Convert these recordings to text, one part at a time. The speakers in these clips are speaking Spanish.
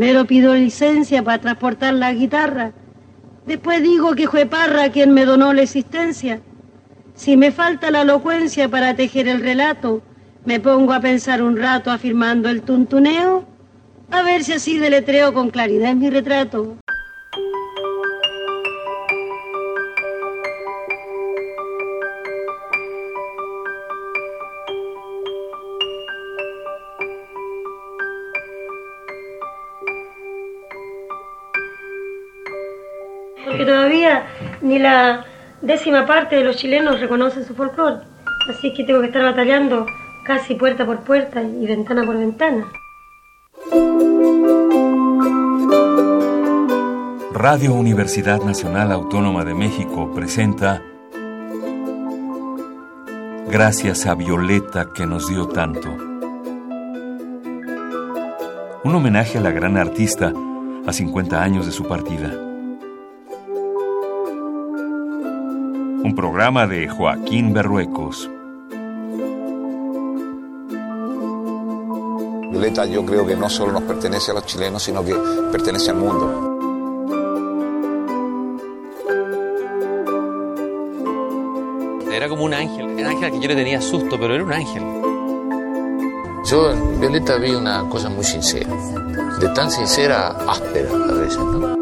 Primero pido licencia para transportar la guitarra. Después digo que fue Parra quien me donó la existencia. Si me falta la elocuencia para tejer el relato, me pongo a pensar un rato afirmando el tuntuneo, a ver si así deletreo con claridad mi retrato. Ni la décima parte de los chilenos reconoce su folclore. Así que tengo que estar batallando casi puerta por puerta y ventana por ventana. Radio Universidad Nacional Autónoma de México presenta Gracias a Violeta que nos dio tanto. Un homenaje a la gran artista a 50 años de su partida. Programa de Joaquín Berruecos. Violeta yo creo que no solo nos pertenece a los chilenos, sino que pertenece al mundo. Era como un ángel, un ángel que yo le tenía susto, pero era un ángel. Yo en Violeta vi una cosa muy sincera, de tan sincera áspera a veces, ¿no?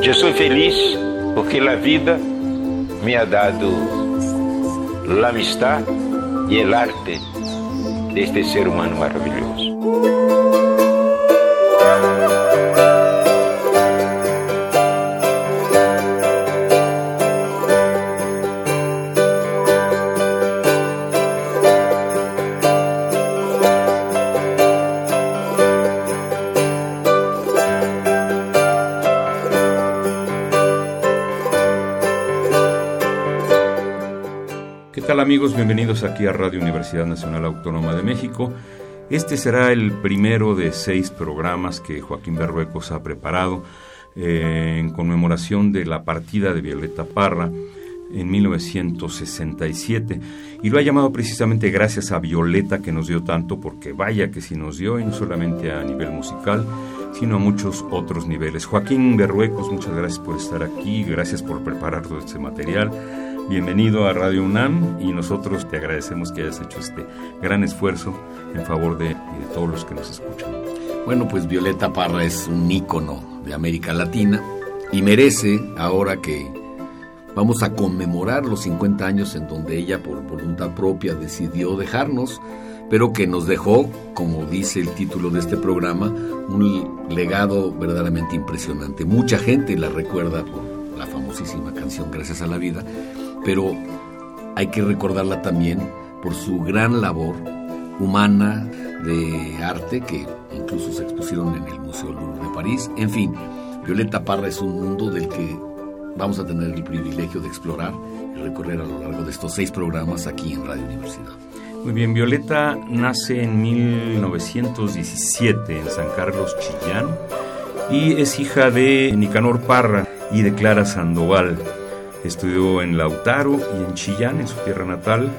Yo soy feliz porque la vida me ha dado la amistad y el arte de este ser humano maravilloso. Amigos? Bienvenidos aquí a Radio Universidad Nacional Autónoma de México. Este será el primero de seis programas que Joaquín Berruecos ha preparado eh, en conmemoración de la partida de Violeta Parra en 1967 y lo ha llamado precisamente gracias a Violeta que nos dio tanto porque vaya que sí nos dio y no solamente a nivel musical sino a muchos otros niveles. Joaquín Berruecos, muchas gracias por estar aquí, gracias por preparar todo este material. Bienvenido a Radio UNAM y nosotros te agradecemos que hayas hecho este gran esfuerzo en favor de, todos los que nos escuchan. Bueno, pues Violeta Parra es un ícono de América Latina y merece, ahora que vamos a conmemorar los 50 años en donde ella por voluntad propia decidió dejarnos, pero que nos dejó, como dice el título de este programa, un legado verdaderamente impresionante. Mucha gente la recuerda por la famosísima canción Gracias a la Vida, pero hay que recordarla también por su gran labor humana de arte que incluso se expusieron en el Museo Louvre de París. En fin, Violeta Parra es un mundo del que vamos a tener el privilegio de explorar y recorrer a lo largo de estos seis programas aquí en Radio Universidad. Muy bien, Violeta nace en 1917 en San Carlos, Chillán, y es hija de Nicanor Parra y de Clara Sandoval. Estudió en Lautaro y en Chillán, en su tierra natal,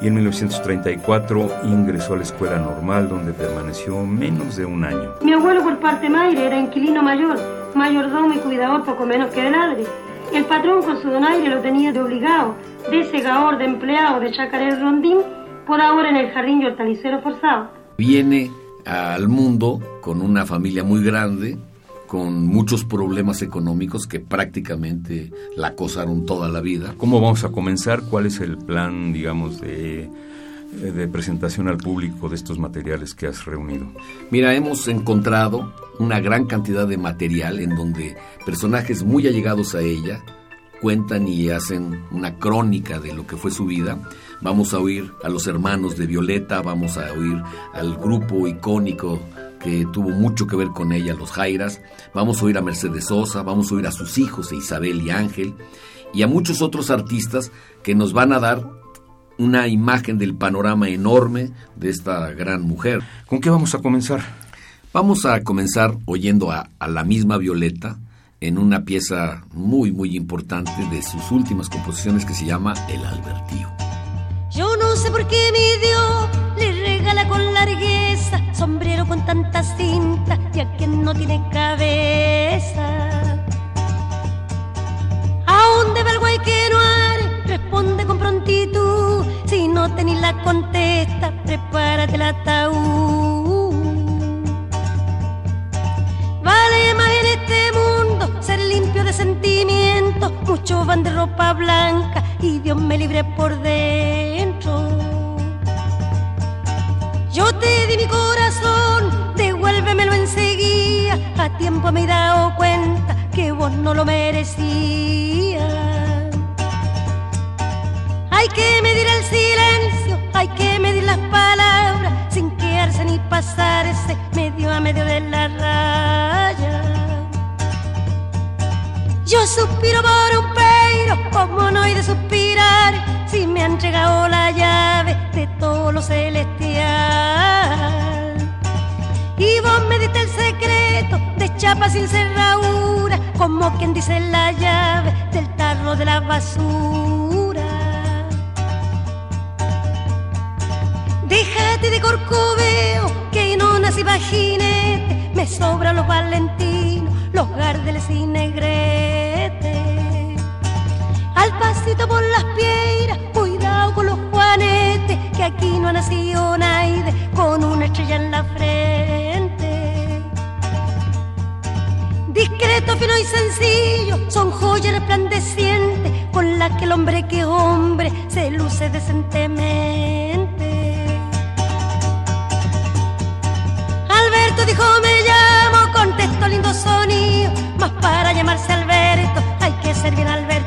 y en 1934 ingresó a la escuela normal donde permaneció menos de un año. Mi abuelo por parte madre era inquilino mayor, mayordomo y cuidador poco menos que de ladre. El patrón con su donaire lo tenía de obligado, de segador, de empleado, de chacarero rondín, por ahora en el jardín y hortalicero forzado. Viene al mundo con una familia muy grande, con muchos problemas económicos que prácticamente la acosaron toda la vida. ¿Cómo vamos a comenzar? ¿Cuál es el plan, digamos, de, de presentación al público de estos materiales que has reunido? Mira, hemos encontrado una gran cantidad de material en donde personajes muy allegados a ella cuentan y hacen una crónica de lo que fue su vida. Vamos a oír a los hermanos de Violeta, vamos a oír al grupo icónico que tuvo mucho que ver con ella, los Jairas, vamos a oír a Mercedes Sosa, vamos a oír a sus hijos, a Isabel y Ángel, y a muchos otros artistas que nos van a dar una imagen del panorama enorme de esta gran mujer. ¿Con qué vamos a comenzar? Vamos a comenzar oyendo a, a la misma Violeta en una pieza muy, muy importante de sus últimas composiciones que se llama El Albertío. Yo no sé por qué mi Dios le regala con largueza sombrero con tanta cinta y a quien no tiene cabeza. ¿A dónde va el guay que no haré? Responde con prontitud. Si no tenés la contesta, prepárate el ataúd. Vale más en este mundo ser limpio de sentimientos. Muchos van de ropa blanca y Dios me libre por dentro. Yo te di mi corazón, devuélvemelo enseguida. A tiempo me he dado cuenta que vos no lo merecías. Hay que medir el silencio, hay que medir las palabras, sin quedarse ni pasarse medio a medio de la raya. Yo suspiro por un peiro, como no hay de suspirar, si me han entregado la llave de todo lo celestial. Y vos me diste el secreto de chapa sin cerradura, como quien dice la llave del tarro de la basura. Déjate de corcoveo, que no nací jinete, me sobran los valentinos, los gardeles y negretes. Al pasito por las piedras, no ha nacido nadie con una estrella en la frente. Discreto, fino y sencillo, son joyas resplandecientes con las que el hombre que hombre se luce decentemente. Alberto dijo me llamo, contestó lindo sonido, mas para llamarse Alberto hay que ser bien advertido.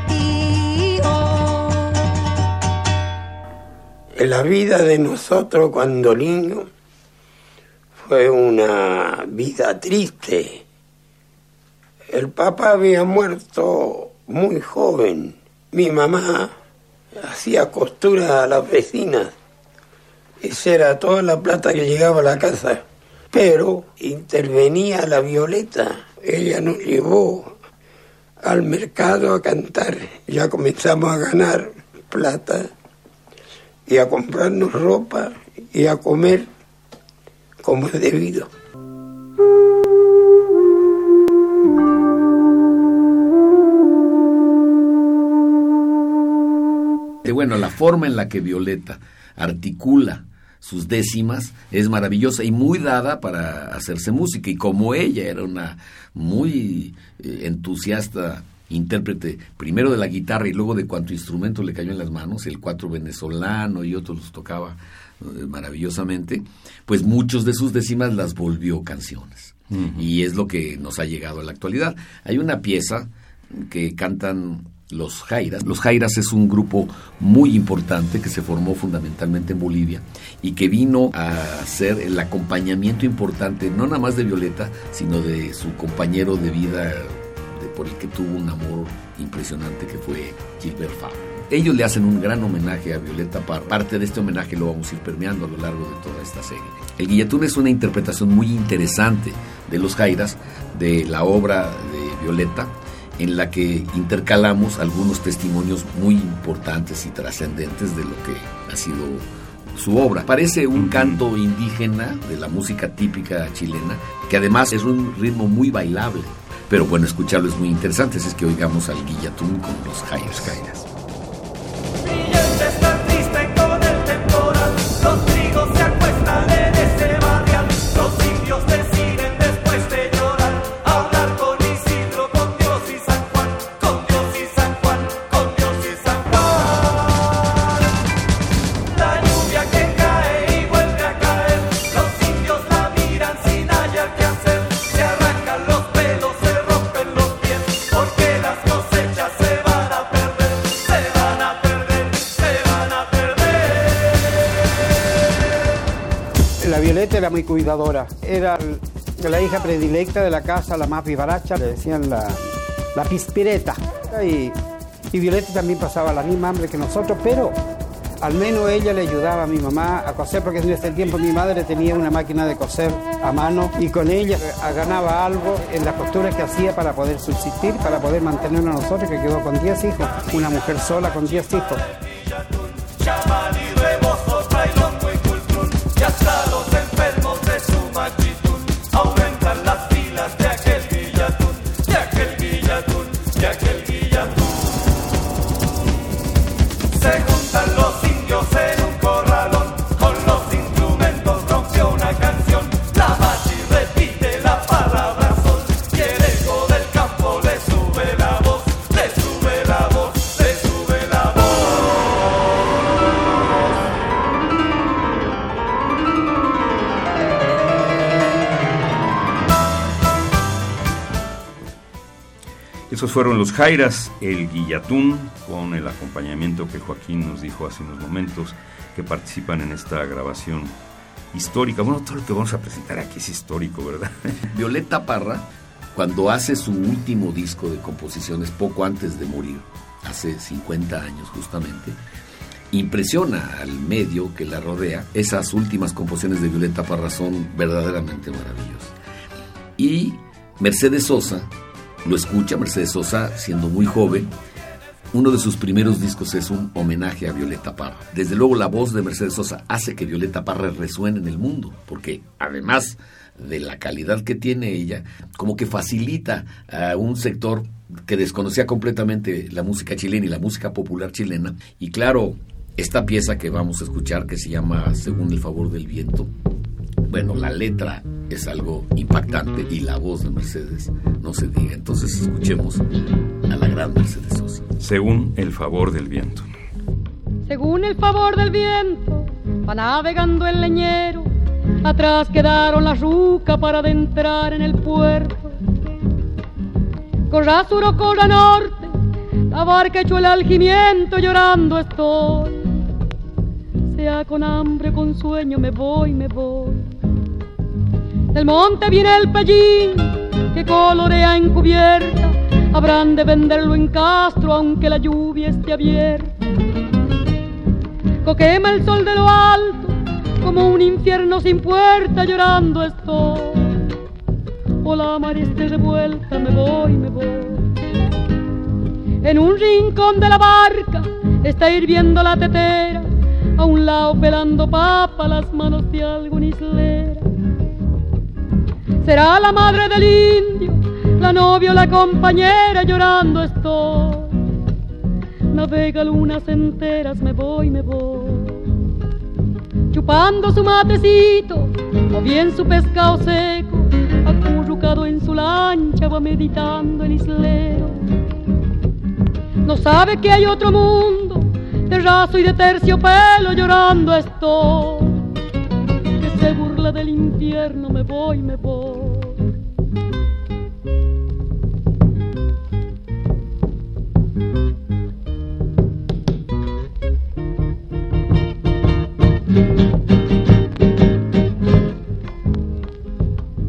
La vida de nosotros cuando niños fue una vida triste. El papá había muerto muy joven. Mi mamá hacía costura a las vecinas. Esa era toda la plata que llegaba a la casa. Pero intervenía la Violeta. Ella nos llevó al mercado a cantar. Ya comenzamos a ganar plata y a comprarnos ropa y a comer como es debido. Bueno, la forma en la que Violeta articula sus décimas es maravillosa y muy dada para hacerse música. Y como ella era una muy eh, entusiasta intérprete, primero de la guitarra y luego de cuanto instrumento le cayó en las manos, el cuatro venezolano y otros los tocaba eh, maravillosamente, pues muchos de sus décimas las volvió canciones. Y es lo que nos ha llegado a la actualidad. Hay una pieza que cantan los Jairas. Los Jairas es un grupo muy importante que se formó fundamentalmente en Bolivia y que vino a ser el acompañamiento importante, no nada más de Violeta, sino de su compañero de vida por el que tuvo un amor impresionante que fue Gilbert Fabio. Ellos le hacen un gran homenaje a Violeta Parra. Parte de este homenaje lo vamos a ir permeando a lo largo de toda esta serie. El Guillatún es una interpretación muy interesante de los Jairas, de la obra de Violeta, en la que intercalamos algunos testimonios muy importantes y trascendentes de lo que ha sido su obra. Parece un canto indígena de la música típica chilena, que además es un ritmo muy bailable. Pero bueno, escucharlo es muy interesante, así es que oigamos al Guillatún con los Jairas Jairas. Violeta era muy cuidadora, era la hija predilecta de la casa, la más vivaracha, le decían la, la pispireta. Y, y Violeta también pasaba la misma hambre que nosotros, pero al menos ella le ayudaba a mi mamá a coser, porque en ese tiempo mi madre tenía una máquina de coser a mano y con ella ganaba algo en las costuras que hacía para poder subsistir, para poder mantenernos a nosotros, que quedó con 10 hijos, una mujer sola con 10 hijos. Fueron los Jairas, el Guillatún, con el acompañamiento que Joaquín nos dijo hace unos momentos, que participan en esta grabación histórica. Bueno, todo lo que vamos a presentar aquí es histórico, ¿verdad? Violeta Parra, cuando hace su último disco de composiciones poco antes de morir, hace 50 años justamente, impresiona al medio que la rodea. Esas últimas composiciones de Violeta Parra son verdaderamente maravillosas. Y Mercedes Sosa lo escucha, Mercedes Sosa siendo muy joven. Uno de sus primeros discos es un homenaje a Violeta Parra. Desde luego la voz de Mercedes Sosa hace que Violeta Parra resuene en el mundo, porque además de la calidad que tiene ella, como que facilita a un sector que desconocía completamente la música chilena y la música popular chilena. Y claro, esta pieza que vamos a escuchar, que se llama Según el favor del viento, bueno, la letra es algo impactante y la voz de Mercedes no se diga. Entonces escuchemos a la gran Mercedes Sosa. Según el favor del viento. Según el favor del viento, va navegando el leñero. Atrás quedaron las rucas para adentrar en el puerto. Corra sur o corra norte, la barca echó el algimiento, llorando estoy. Sea con hambre con sueño, me voy, me voy. Del monte viene el pellín que colorea encubierta. Habrán de venderlo en Castro aunque la lluvia esté abierta. Coquema el sol de lo alto como un infierno sin puerta llorando estoy. O la mar esté revuelta, me voy, me voy. En un rincón de la barca está hirviendo la tetera, a un lado pelando papa las manos de algún islera. Será la madre del indio, la novia o la compañera llorando estoy. Navega lunas enteras, me voy, me voy. Chupando su matecito, o bien su pescado seco, acurrucado en su lancha va meditando el islero. No sabe que hay otro mundo, de raso y de terciopelo llorando estoy. Que se burla del infierno, me voy, me voy.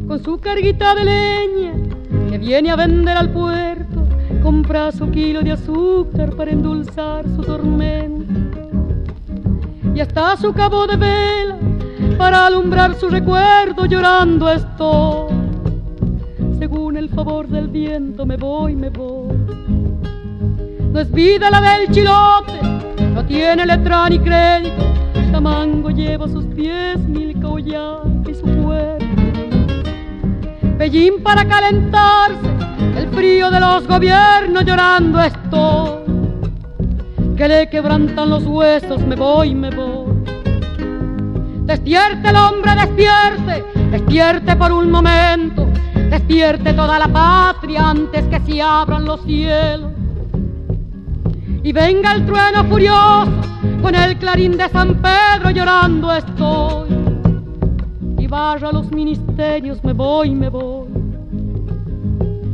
Con su carguita de leña que viene a vender al puerto, compra su kilo de azúcar para endulzar su tormento. Y hasta su cabo de vela para alumbrar su recuerdo llorando estoy. Según el favor del viento me voy, me voy. No es vida la del chilote, no tiene letra ni crédito. Tamango lleva sus pies mil caullas y su cuerpo. Pellín para calentarse, el frío de los gobiernos llorando estoy. Que le quebrantan los huesos, me voy, me voy. Despierte el hombre, despierte, despierte por un momento, despierte toda la patria antes que se abran los cielos. Y venga el trueno furioso con el clarín de San Pedro llorando estoy. Y vaya a los ministerios, me voy, me voy.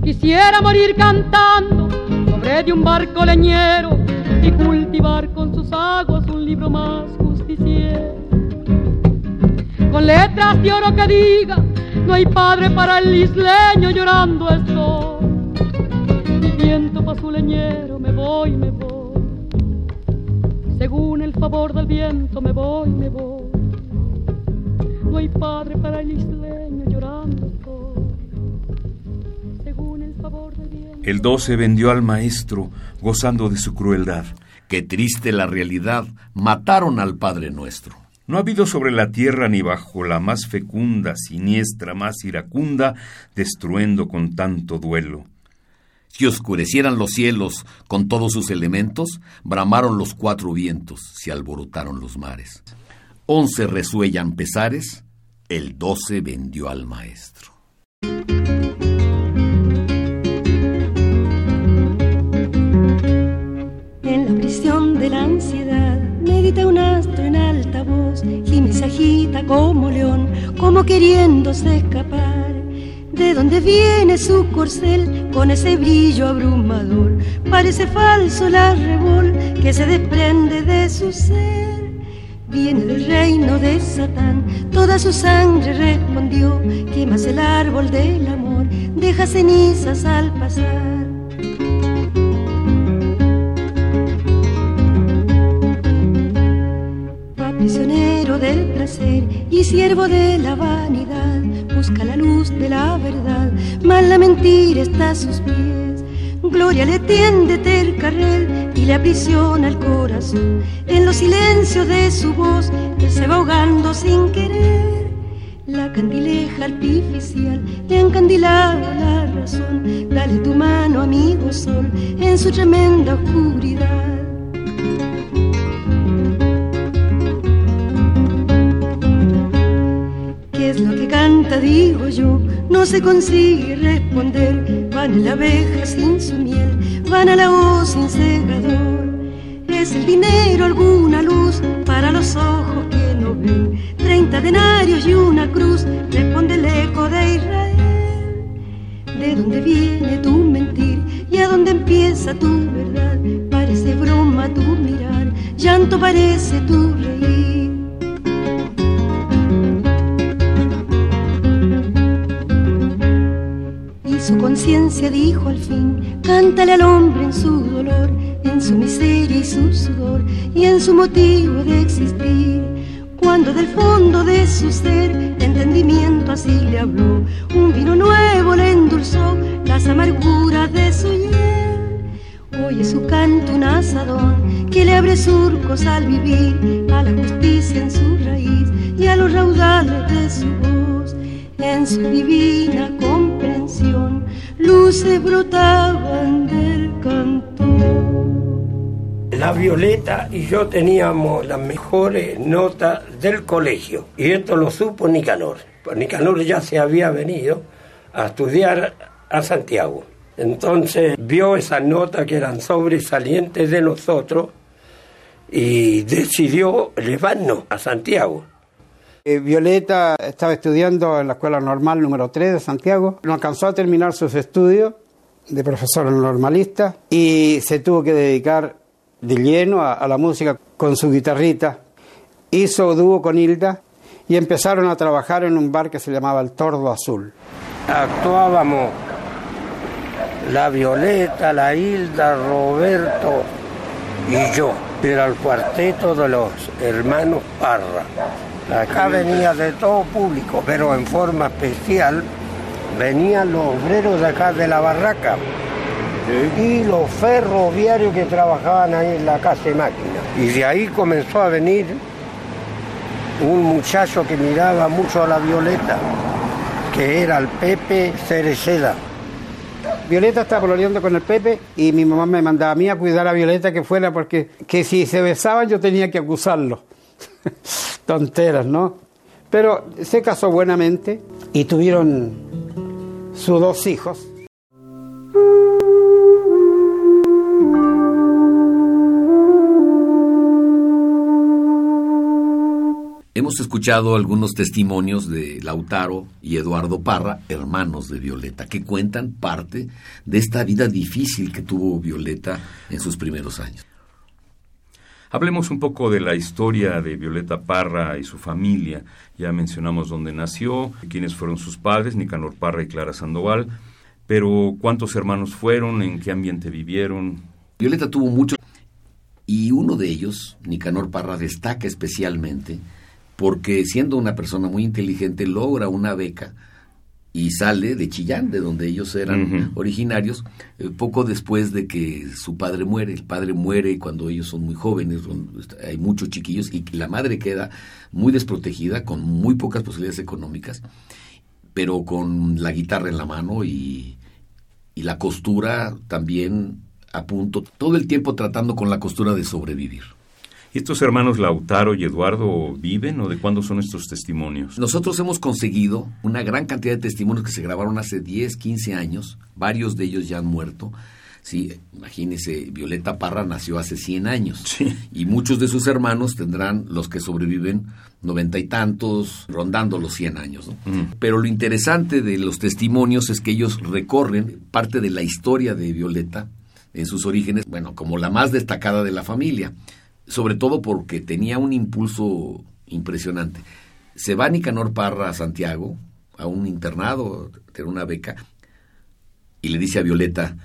Quisiera morir cantando sobre de un barco leñero y cultivar con sus aguas un libro más justiciero. Con letras de oro que diga, no hay padre para el isleño llorando estoy. Mi viento pa' su leñero, me voy, me voy. Según el favor del viento, me voy, me voy. No hay padre para el isleño El 12 vendió al maestro, gozando de su crueldad. Qué triste la realidad, mataron al Padre nuestro. No ha habido sobre la tierra ni bajo la más fecunda, siniestra, más iracunda, destruendo con tanto duelo. Si oscurecieran los cielos con todos sus elementos, bramaron los cuatro vientos, se alborotaron los mares. Once resuellan pesares, el doce vendió al maestro. La ansiedad medita un astro en alta voz y se agita como león, como queriéndose escapar. De donde viene su corcel con ese brillo abrumador, parece falso la revol que se desprende de su ser. Viene del reino de Satán, toda su sangre respondió, quemas el árbol del amor, deja cenizas al pasar. Del placer y siervo de la vanidad, busca la luz de la verdad, mas la mentira está a sus pies. Gloria le tiende el y le aprisiona el corazón. En los silencios de su voz, él se va ahogando sin querer. La candileja artificial le ha encandilado la razón. Dale tu mano, amigo sol, en su tremenda oscuridad. Digo yo? No se consigue responder. Van a la abeja sin su miel, van a la hoz sin segador. Es el dinero alguna luz para los ojos que no ven. Treinta denarios y una cruz, responde el eco de Israel. ¿De dónde viene tu mentir y a dónde empieza tu verdad? Parece broma tu mirar, llanto parece tu reír. Su conciencia dijo al fin, cántale al hombre en su dolor, en su miseria y su sudor, y en su motivo de existir. Cuando del fondo de su ser, entendimiento así le habló, un vino nuevo le endulzó las amarguras de su hiel. Oye su canto un asadón que le abre surcos al vivir, a la justicia en su raíz y a los raudales de su voz, en su divina luces brotaban del canto. La Violeta y yo teníamos las mejores notas del colegio. Y esto lo supo Nicanor. Pues Nicanor ya se había venido a estudiar a Santiago. Entonces vio esas notas que eran sobresalientes de nosotros y decidió llevarnos a Santiago. Eh, Violeta estaba estudiando en la Escuela Normal número 3 de Santiago. No alcanzó a terminar sus estudios de profesora normalista y se tuvo que dedicar de lleno a, la música con su guitarrita. Hizo dúo con Hilda y empezaron a trabajar en un bar que se llamaba El Tordo Azul. Actuábamos la Violeta, la Hilda, Roberto y yo. Era el cuarteto de los hermanos Parra. Acá venía de todo público, pero en forma especial venían los obreros de acá de la barraca y los ferroviarios que trabajaban ahí en la casa de máquina. Y de ahí comenzó a venir un muchacho que miraba mucho a la Violeta, que era el Pepe Cereceda. Violeta estaba pololeando con el Pepe y mi mamá me mandaba a mí a cuidar a Violeta que fuera porque que si se besaban yo tenía que acusarlo. Tonteras, ¿no? Pero se casó buenamente y tuvieron sus dos hijos. Hemos escuchado algunos testimonios de Lautaro y Eduardo Parra, hermanos de Violeta, que cuentan parte de esta vida difícil que tuvo Violeta en sus primeros años. Hablemos un poco de la historia de Violeta Parra y su familia. Ya mencionamos dónde nació, quiénes fueron sus padres, Nicanor Parra y Clara Sandoval, pero cuántos hermanos fueron, en qué ambiente vivieron. Violeta tuvo muchos y uno de ellos, Nicanor Parra, destaca especialmente porque siendo una persona muy inteligente logra una beca y sale de Chillán, de donde ellos eran originarios, eh, poco después de que su padre muere. El padre muere cuando ellos son muy jóvenes, son- hay muchos chiquillos, y la madre queda muy desprotegida, con muy pocas posibilidades económicas, pero con la guitarra en la mano y, y la costura también a punto, todo el tiempo tratando con la costura de sobrevivir. ¿Y estos hermanos Lautaro y Eduardo viven o de cuándo son estos testimonios? Nosotros hemos conseguido una gran cantidad de testimonios que se grabaron hace 10, 15 años, varios de ellos ya han muerto. Sí, imagínese, Violeta Parra nació hace 100 años y muchos de sus hermanos tendrán, los que sobreviven, noventa y tantos, rondando los 100 años. ¿no? Pero lo interesante de los testimonios es que ellos recorren parte de la historia de Violeta en sus orígenes, bueno, como la más destacada de la familia, sobre todo porque tenía un impulso impresionante. Se va Nicanor Parra a Santiago, a un internado, tiene una beca, y le dice a Violeta,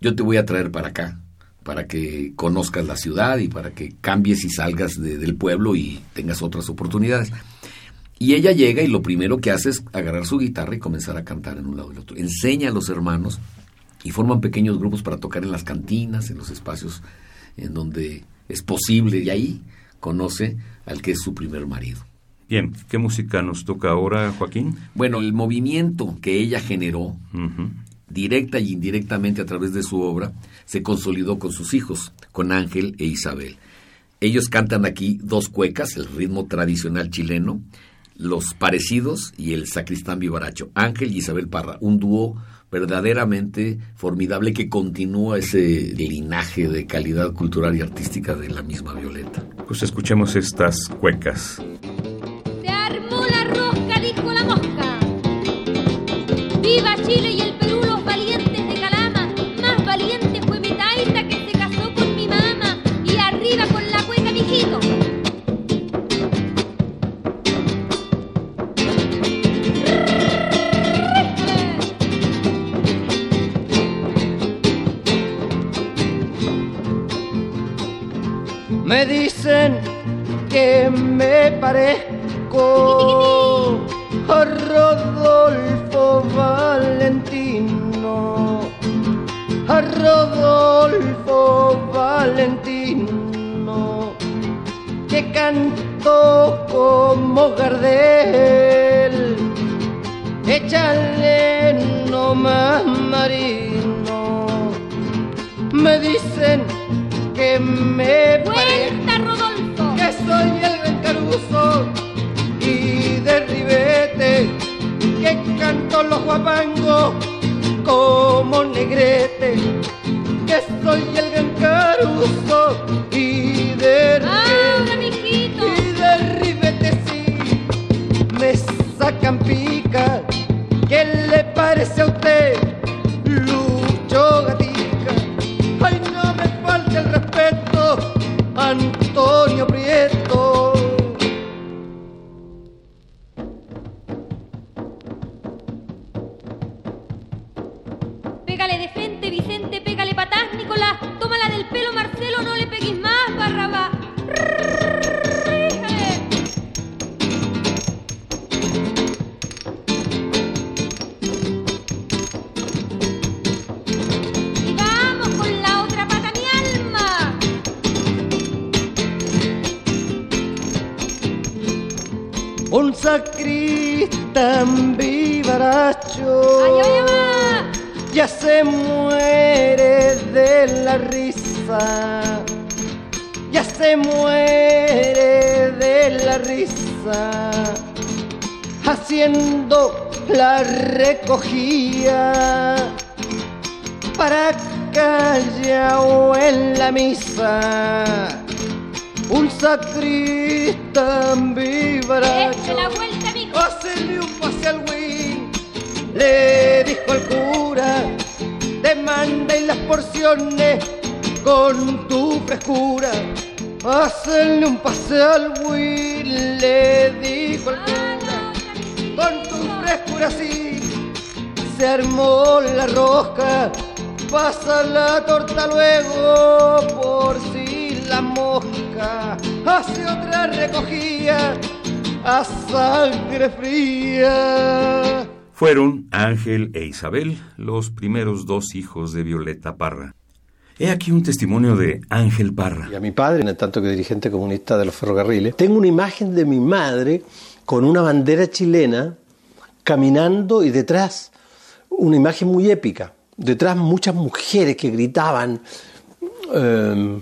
yo te voy a traer para acá, para que conozcas la ciudad y para que cambies y salgas de- del pueblo y tengas otras oportunidades. Y ella llega y lo primero que hace es agarrar su guitarra y comenzar a cantar en un lado y el otro. Enseña a los hermanos y forman pequeños grupos para tocar en las cantinas, en los espacios en donde es posible. Y ahí conoce al que es su primer marido. Bien, ¿qué música nos toca ahora, Joaquín? Bueno, el movimiento que ella generó, directa y indirectamente a través de su obra, se consolidó con sus hijos, con Ángel e Isabel. Ellos cantan aquí dos cuecas, el ritmo tradicional chileno, los parecidos y el sacristán vivaracho. Ángel y Isabel Parra, un dúo verdaderamente formidable que continúa ese linaje de calidad cultural y artística de la misma Violeta. Pues escuchemos estas cuecas. Se armó la rosca, dijo la mosca. Viva Chile y el Perú, sacristán vivaracho Ay, ay, ay. ya se muere de la risa, ya se muere de la risa, haciendo la recogida para calla o en la misa. Un sacristán vivaracho Eche la vuelta. Hacele un pase al wing, le dijo el cura, demanda y las porciones con tu frescura. Hacele un pase al wing, le dijo el cura, con tu frescura sí. Se armó la rosca, pasa la torta luego por si la mosca hace otra recogida a sangre fría. Fueron Ángel e Isabel los primeros dos hijos de Violeta Parra. He aquí un testimonio de Ángel Parra. y a mi padre, en tanto que dirigente comunista de los ferrocarriles, tengo una imagen de mi madre con una bandera chilena caminando y detrás una imagen muy épica. Detrás muchas mujeres que gritaban eh,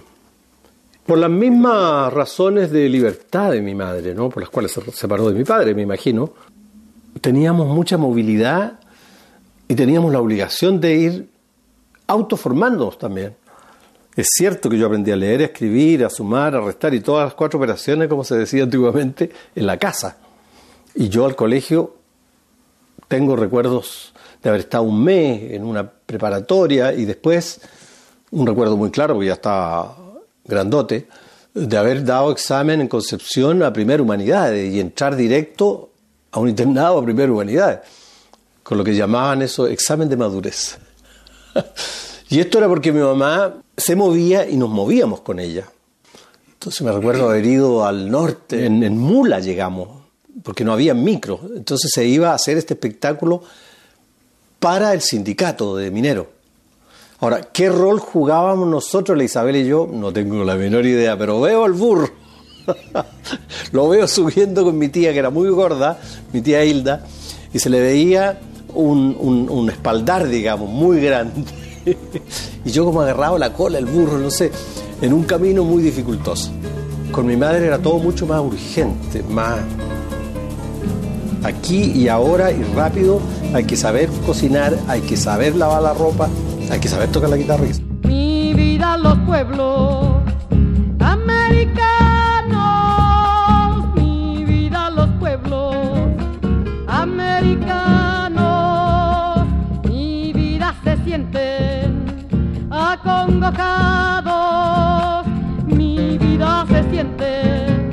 por las mismas razones de libertad de mi madre, ¿no? por las cuales se separó de mi padre, me imagino. Teníamos mucha movilidad y teníamos la obligación de ir autoformándonos también. Es cierto que yo aprendí a leer, a escribir, a sumar, a restar y todas las cuatro operaciones, como se decía antiguamente, en la casa. Y yo al colegio tengo recuerdos de haber estado un mes en una preparatoria y después, un recuerdo muy claro, porque ya estaba grandote, de haber dado examen en Concepción a Primera Humanidades y entrar directo a un internado a Primera Humanidades, con lo que llamaban eso examen de madurez. y esto era porque mi mamá se movía y nos movíamos con ella. Entonces me recuerdo haber ido al norte, en, en mula llegamos, porque no había micro. Entonces se iba a hacer este espectáculo para el sindicato de mineros. Ahora, ¿qué rol jugábamos nosotros, la Isabel y yo? No tengo la menor idea, pero veo al burro. Lo veo subiendo con mi tía, que era muy gorda, mi tía Hilda, y se le veía un, un, espaldar, digamos, muy grande. y yo como agarraba la cola, el burro, no sé, en un camino muy dificultoso. Con mi madre era todo mucho más urgente, más aquí y ahora y rápido. Hay que saber cocinar, hay que saber lavar la ropa, hay que saber tocar la guitarra. Mi vida los pueblos americanos, mi vida los pueblos americanos, mi vida se sienten acongojados, mi vida se sienten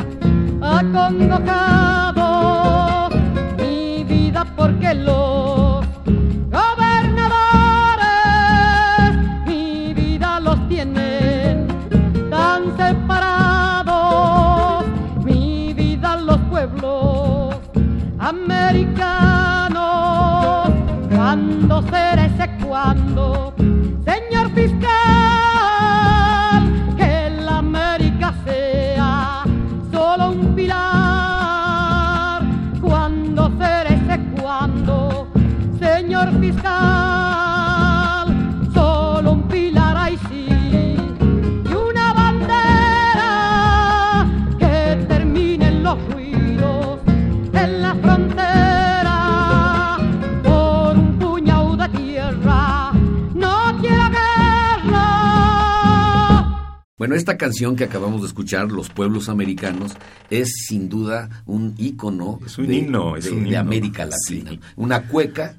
acongojados, mi vida porque los Bueno, esta canción que acabamos de escuchar, Los Pueblos Americanos, es sin duda un ícono Es un de, himno, es de- un de himno. América Latina. Una cueca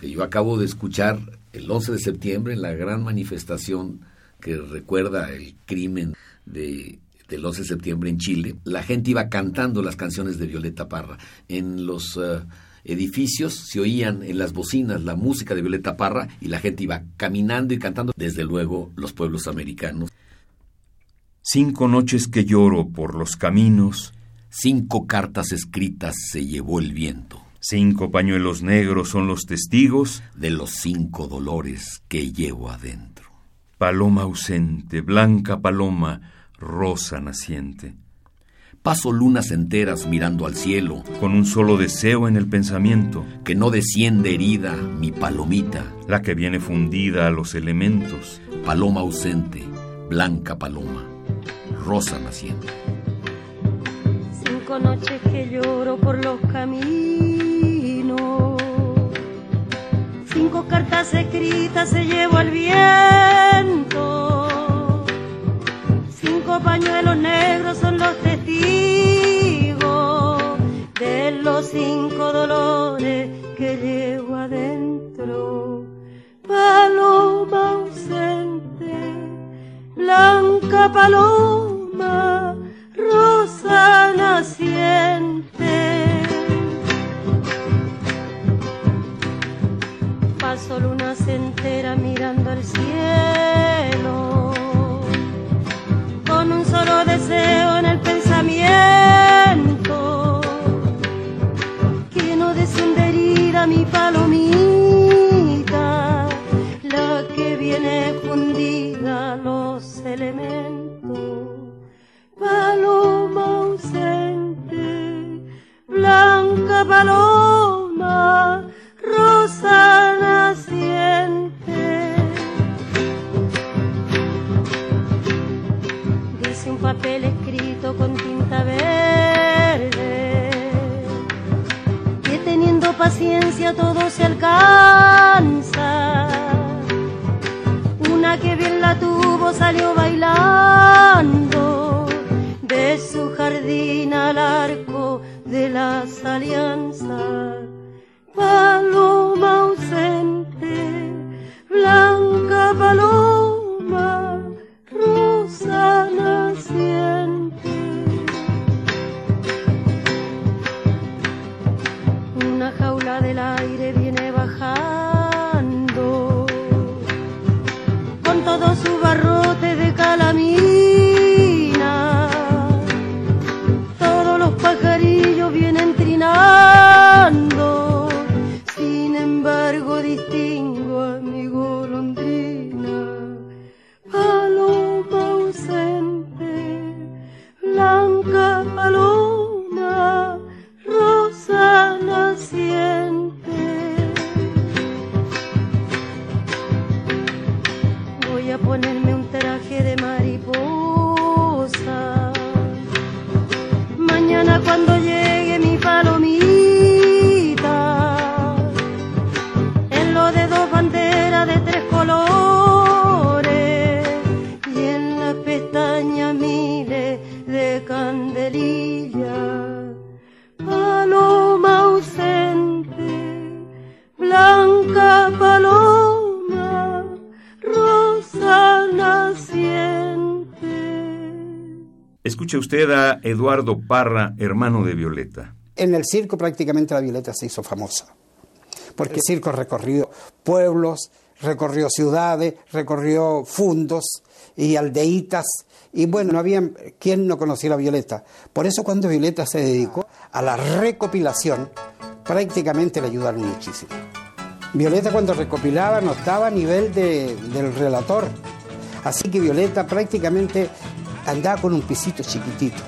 que yo acabo de escuchar el 11 de septiembre en la gran manifestación que recuerda el crimen de del 11 de septiembre en Chile, la gente iba cantando las canciones de Violeta Parra. En los eh, edificios se oían en las bocinas la música de Violeta Parra y la gente iba caminando y cantando, desde luego, los pueblos americanos. Cinco noches que lloro por los caminos. Cinco cartas escritas se llevó el viento. Cinco pañuelos negros son los testigos. De los cinco dolores que llevo adentro. Paloma ausente, blanca paloma, rosa naciente. Paso lunas enteras mirando al cielo. Con un solo deseo en el pensamiento. Que no desciende herida mi palomita. La que viene fundida a los elementos. Paloma ausente, blanca paloma, rosa naciente. Cinco noches que lloro por los caminos. Cinco cartas escritas se llevo al viento. Cinco pañuelos negros son los testigos de los cinco dolores que llevo adentro. Paloma ausente, blanca paloma, rosa naciente. Paso lunas enteras mirando al cielo, con un solo deseo en el pensamiento, que no descienda herida mi palomita, con tinta verde. Que teniendo paciencia todo se alcanza. Una que bien la tuvo salió bailando de su jardín al arco de las alianzas. Paloma ausente, blanca paloma, rosa Del aire viene bajando. Con todo su barrote ponerme Escuche usted a Eduardo Parra, hermano de Violeta. En el circo prácticamente la Violeta se hizo famosa, porque el circo recorrió pueblos, recorrió ciudades, recorrió fundos y aldeitas, y bueno, no había quien no conociera a Violeta. Por eso cuando Violeta se dedicó a la recopilación, prácticamente le ayudaron muchísimo. Violeta cuando recopilaba no estaba a nivel de- del relator, así que Violeta prácticamente andaba con un pisito chiquitito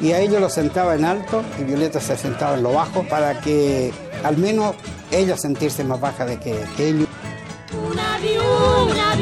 y a ellos lo sentaba en alto y Violeta se sentaba en lo bajo para que al menos ella sentirse más baja de que, que ellos. Una viuda, una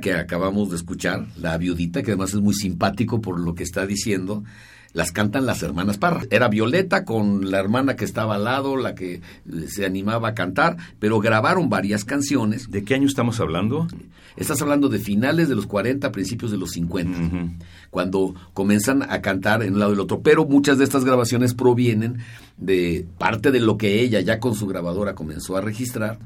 Que acabamos de escuchar, la viudita, que además es muy simpático por lo que está diciendo, las cantan las hermanas Parra. Era Violeta con la hermana que estaba al lado, la que eh, se animaba a cantar, pero grabaron varias canciones. ¿De qué año estamos hablando? Estás hablando de finales de los 40, principios de los 50, cuando comienzan a cantar en un lado y el otro. Pero muchas de estas grabaciones provienen de parte de lo que ella ya con su grabadora comenzó a registrar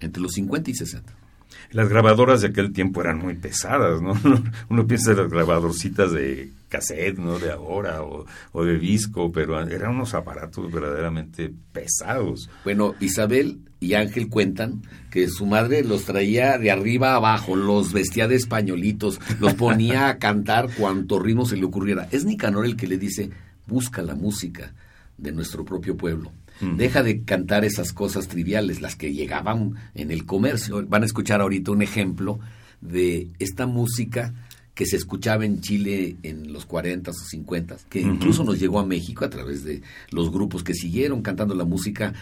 entre los 50 y 60. Las grabadoras de aquel tiempo eran muy pesadas, ¿no? Uno piensa en las grabadorcitas de cassette, ¿no? De ahora, o, de disco, pero eran unos aparatos verdaderamente pesados. Bueno, Isabel y Ángel cuentan que su madre los traía de arriba a abajo, los vestía de españolitos, los ponía a cantar cuanto ritmo se le ocurriera. Es Nicanor el que le dice, busca la música de nuestro propio pueblo. Deja de cantar esas cosas triviales, las que llegaban en el comercio. Van a escuchar ahorita un ejemplo de esta música que se escuchaba en Chile en los 40s o 50s, que incluso nos llegó a México a través de los grupos que siguieron cantando la música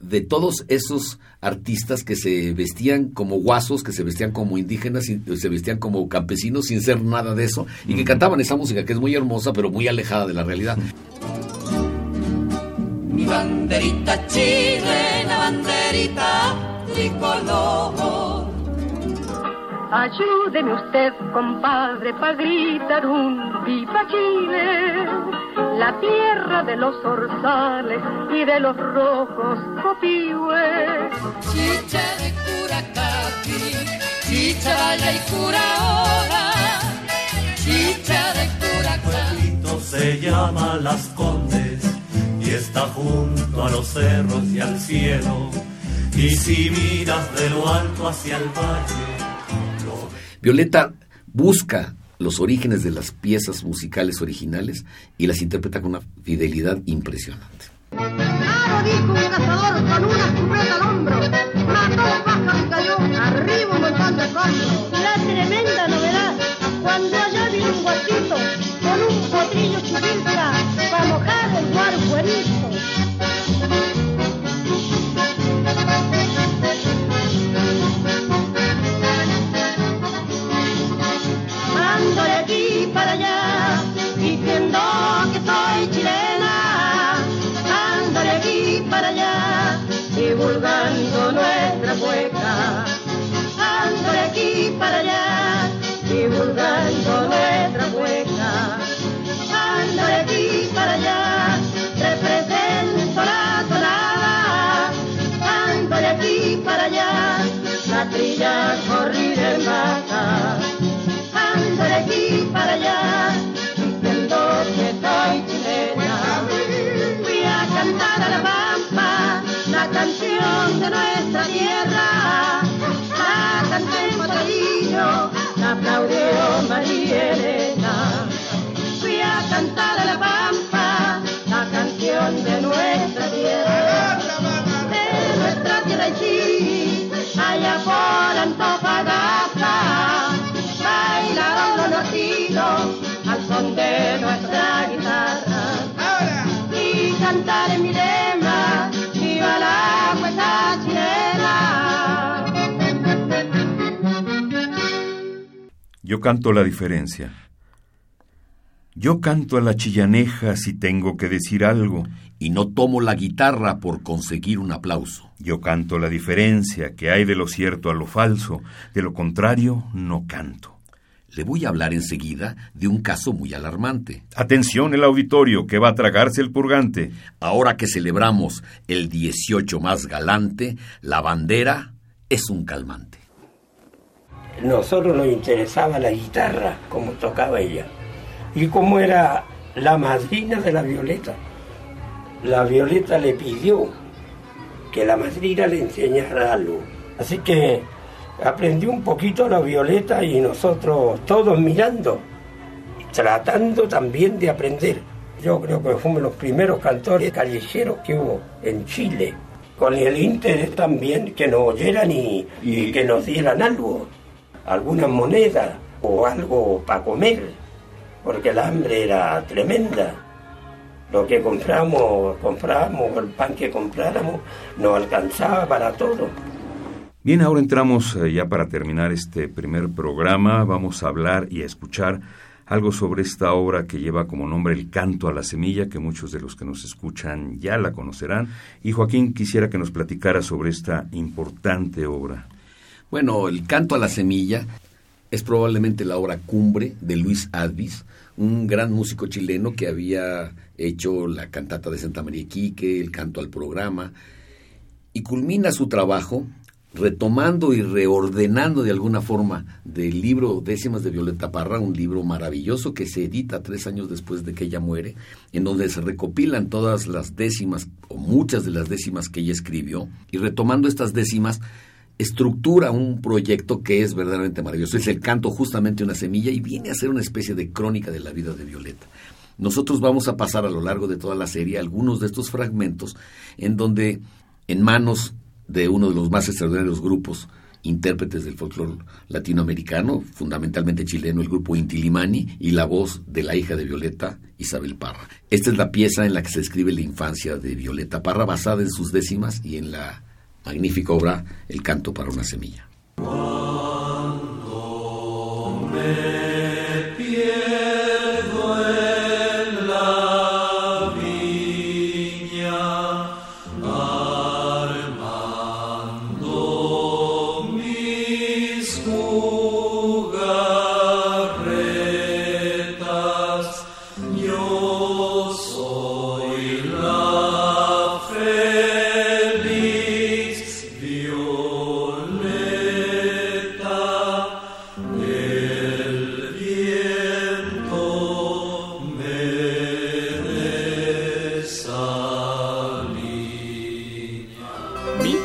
de todos esos artistas que se vestían como guasos, que se vestían como indígenas, y se vestían como campesinos sin ser nada de eso, y que cantaban esa música que es muy hermosa, pero muy alejada de la realidad. Mi banderita chilena, banderita tricolor. Ayúdeme usted, compadre, para gritar un viva Chile, la tierra de los orzales y de los rojos copihue. Chicha de curacati, chicha vaya y cura ahora, chicha de curacati. pueblito se llama Las Condes y está junto a los cerros y al cielo. Y si miras de lo alto hacia el valle, Violeta busca los orígenes de las piezas musicales originales y las interpreta con una fidelidad impresionante. Claro, dijo un cazador con una escopeta al hombro. Mató un pájaro y cayó arriba un montón de. La tremenda novedad, cuando allá viene un guachito con un potrillo chupintra Yo canto la diferencia. Yo canto a la chillaneja si tengo que decir algo. Y no tomo la guitarra por conseguir un aplauso. Yo canto la diferencia que hay de lo cierto a lo falso. De lo contrario, no canto. Le voy a hablar enseguida de un caso muy alarmante. Atención el auditorio, que va a tragarse el purgante. Ahora que celebramos el 18 más galante, la bandera es un calmante. Nosotros nos interesaba la guitarra, como tocaba ella, y como era la madrina de la Violeta. La Violeta le pidió que la madrina le enseñara algo. Así que aprendió un poquito la Violeta y nosotros todos mirando, tratando también de aprender. Yo creo que fuimos los primeros cantores callejeros que hubo en Chile, con el interés también que nos oyeran y, y que nos dieran algo, alguna moneda o algo para comer, porque el hambre era tremenda. Lo que compramos, compramos, el pan que compráramos, no alcanzaba para todo. Bien, ahora entramos eh, ya para terminar este primer programa. Vamos a hablar y a escuchar algo sobre esta obra que lleva como nombre El canto a la semilla, que muchos de los que nos escuchan ya la conocerán. Y Joaquín quisiera que nos platicara sobre esta importante obra. Bueno, El canto a la semilla es probablemente la obra cumbre de Luis Advis, un gran músico chileno que había hecho la cantata de Santa María Quique, el canto al programa, y culmina su trabajo retomando y reordenando de alguna forma del libro Décimas de Violeta Parra, un libro maravilloso que se edita tres años después de que ella muere, en donde se recopilan todas las décimas o muchas de las décimas que ella escribió, y retomando estas décimas, estructura un proyecto que es verdaderamente maravilloso. Es el canto justamente una semilla y viene a ser una especie de crónica de la vida de Violeta. Nosotros vamos a pasar a lo largo de toda la serie algunos de estos fragmentos en donde en manos de uno de los más extraordinarios grupos intérpretes del folclore latinoamericano, fundamentalmente chileno, el grupo Inti Limani, y la voz de la hija de Violeta, Isabel Parra. Esta es la pieza en la que se describe la infancia de Violeta Parra, basada en sus décimas y en la magnífica obra El canto para una semilla. Me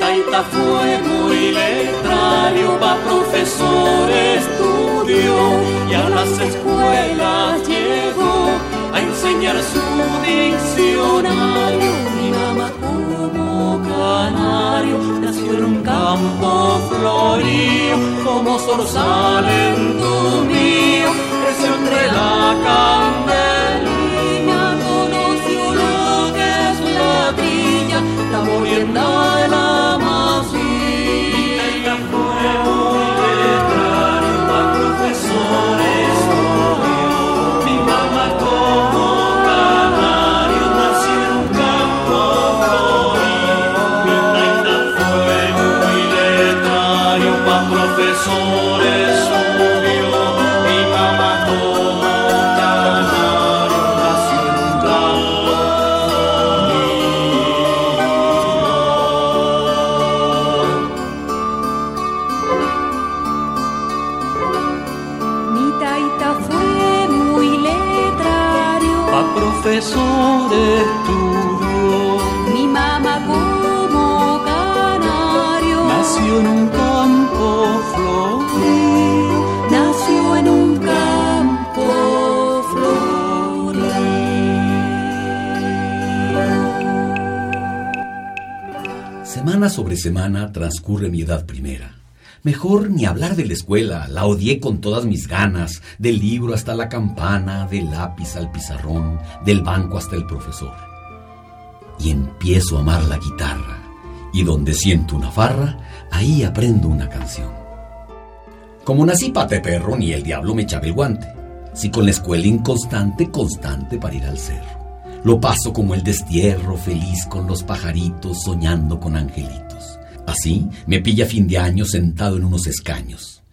Mi taita fue muy letrario, pa' profesor estudió y a las escuelas llegó a enseñar su diccionario. Mi mamá como canario nació en un campo florío, como zorzal en mío, creció entre la candelilla, Semana sobre semana transcurre mi edad primera. Mejor ni hablar de la escuela, la odié con todas mis ganas, del libro hasta la campana, del lápiz al pizarrón, del banco hasta el profesor. Y empiezo a amar la guitarra, y donde siento una farra, ahí aprendo una canción. Como nací pate perro, ni el diablo me echaba el guante. Si con la escuela inconstante, constante para ir al cerro. Lo paso como el destierro, feliz con los pajaritos, soñando con angelitos. Así me pilla fin de año sentado en unos escaños.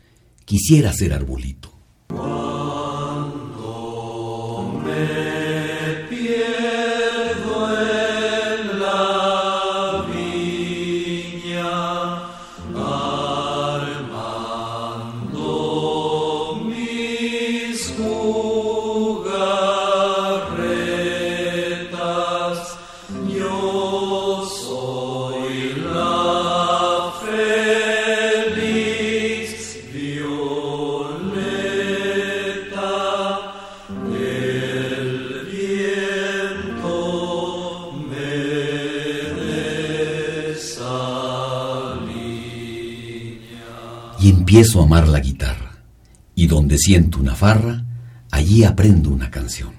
Quisiera ser arbolito. Me empiezo a amar la guitarra. Y donde siento una farra, allí aprendo una canción.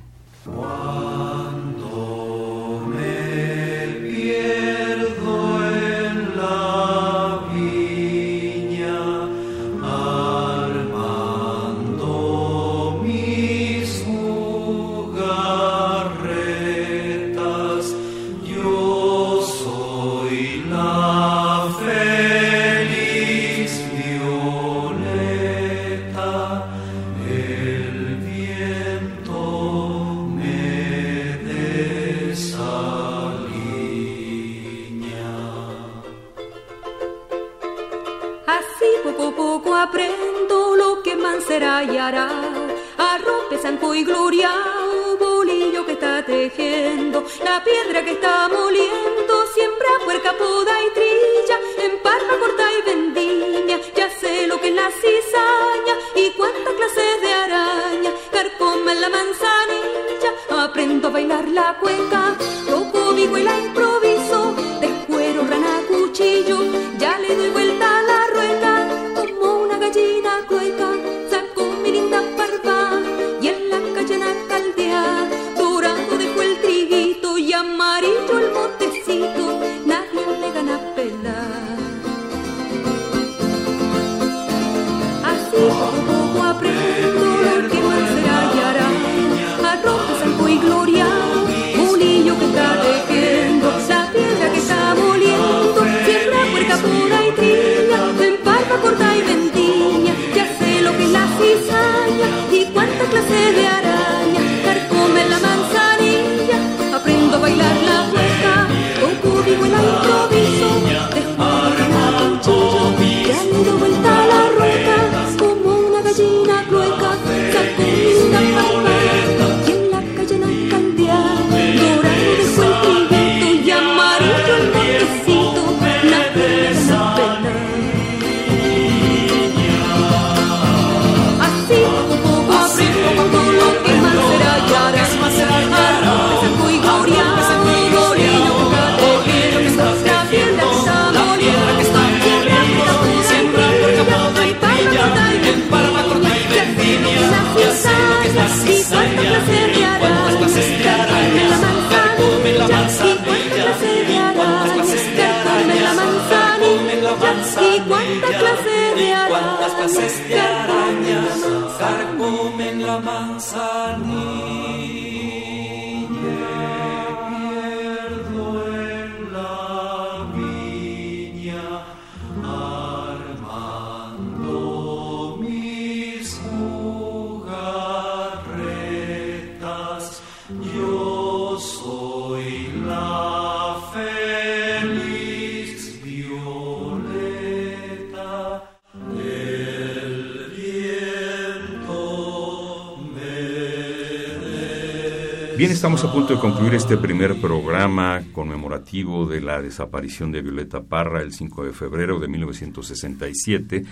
Concluir este primer programa conmemorativo de la desaparición de Violeta Parra el 5 de febrero de 1967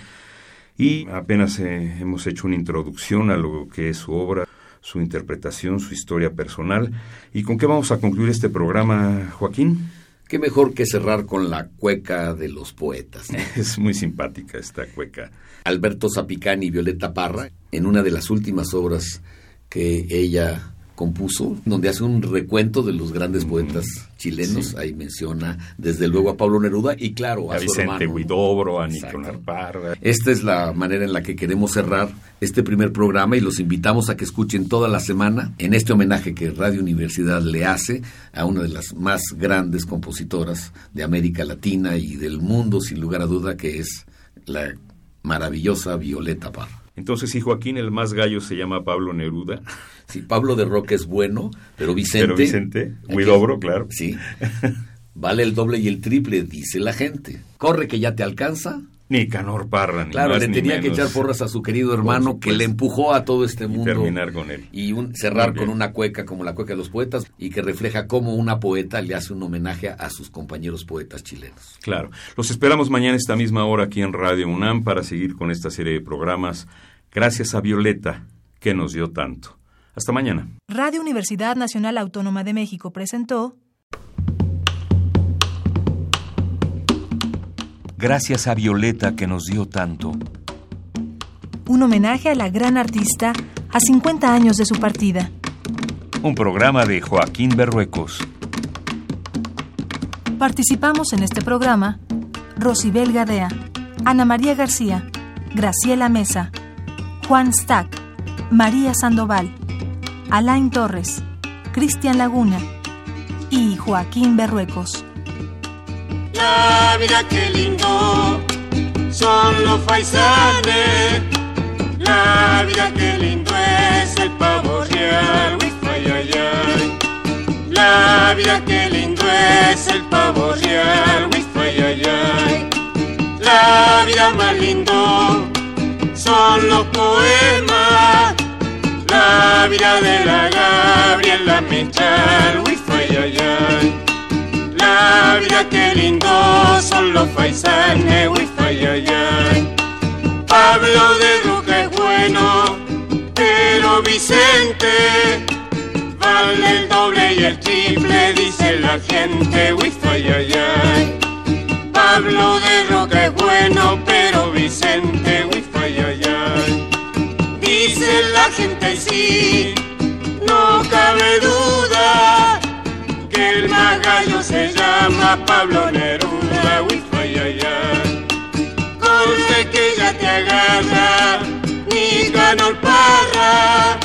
y apenas eh, hemos hecho una introducción a lo que es su obra, su interpretación, su historia personal. ¿Y con qué vamos a concluir este programa, Joaquín? Qué mejor que cerrar con la cueca de los poetas. ¿no? Es muy simpática esta cueca. Alberto Zapicani y Violeta Parra, en una de las últimas obras que ella compuso, donde hace un recuento de los grandes poetas chilenos. sí. Ahí menciona desde luego a Pablo Neruda y claro a, A su Vicente hermano. Huidobro, a Nicolás Parra. Esta es la manera en la que queremos cerrar este primer programa y los invitamos a que escuchen toda la semana en este homenaje que Radio Universidad le hace a una de las más grandes compositoras de América Latina y del mundo, sin lugar a duda, que es la maravillosa Violeta Parra. Entonces, si Joaquín el más gallo se llama Pablo Neruda. Sí, Pablo de Roca es bueno, pero Vicente... Pero Vicente, Huidobro, claro. Sí. Vale el doble y el triple, dice la gente. Corre que ya te alcanza. Ni Canor Parra, ni Claro, más le ni tenía que echar porras a su querido hermano que le empujó a todo este Y mundo. terminar con él. Y un- cerrar Muy con una cueca como la cueca de los poetas y que refleja cómo una poeta le hace un homenaje a sus compañeros poetas chilenos. Claro. Los esperamos mañana a esta misma hora aquí en Radio UNAM para seguir con esta serie de programas. Gracias a Violeta, que nos dio tanto. Hasta mañana. Radio Universidad Nacional Autónoma de México presentó Gracias a Violeta que nos dio tanto. un homenaje a la gran artista a 50 años de su partida. Un programa de Joaquín Berruecos. Participamos en este programa Rosibel Gadea, Ana María García, Graciela Mesa, Juan Stack, María Sandoval, Alain Torres, Cristian Laguna y Joaquín Berruecos. La vida qué lindo son los faisanes. La vida qué lindo es el pavo real. La vida qué lindo es el pavo real. La vida más lindo son los poemas. La vida de la Gabriela Mechal. Uy. La vida qué lindo son los paisanes, uy. Pablo de Roca es bueno, pero Vicente vale el doble y el triple, dice la gente, uy. Pablo de Roca es bueno, pero Vicente, ay. Dice la gente sí, no cabe duda que el más se llama Pablo Neruda, ay, ay. Conste que ya te agarra, ni ganó el parra,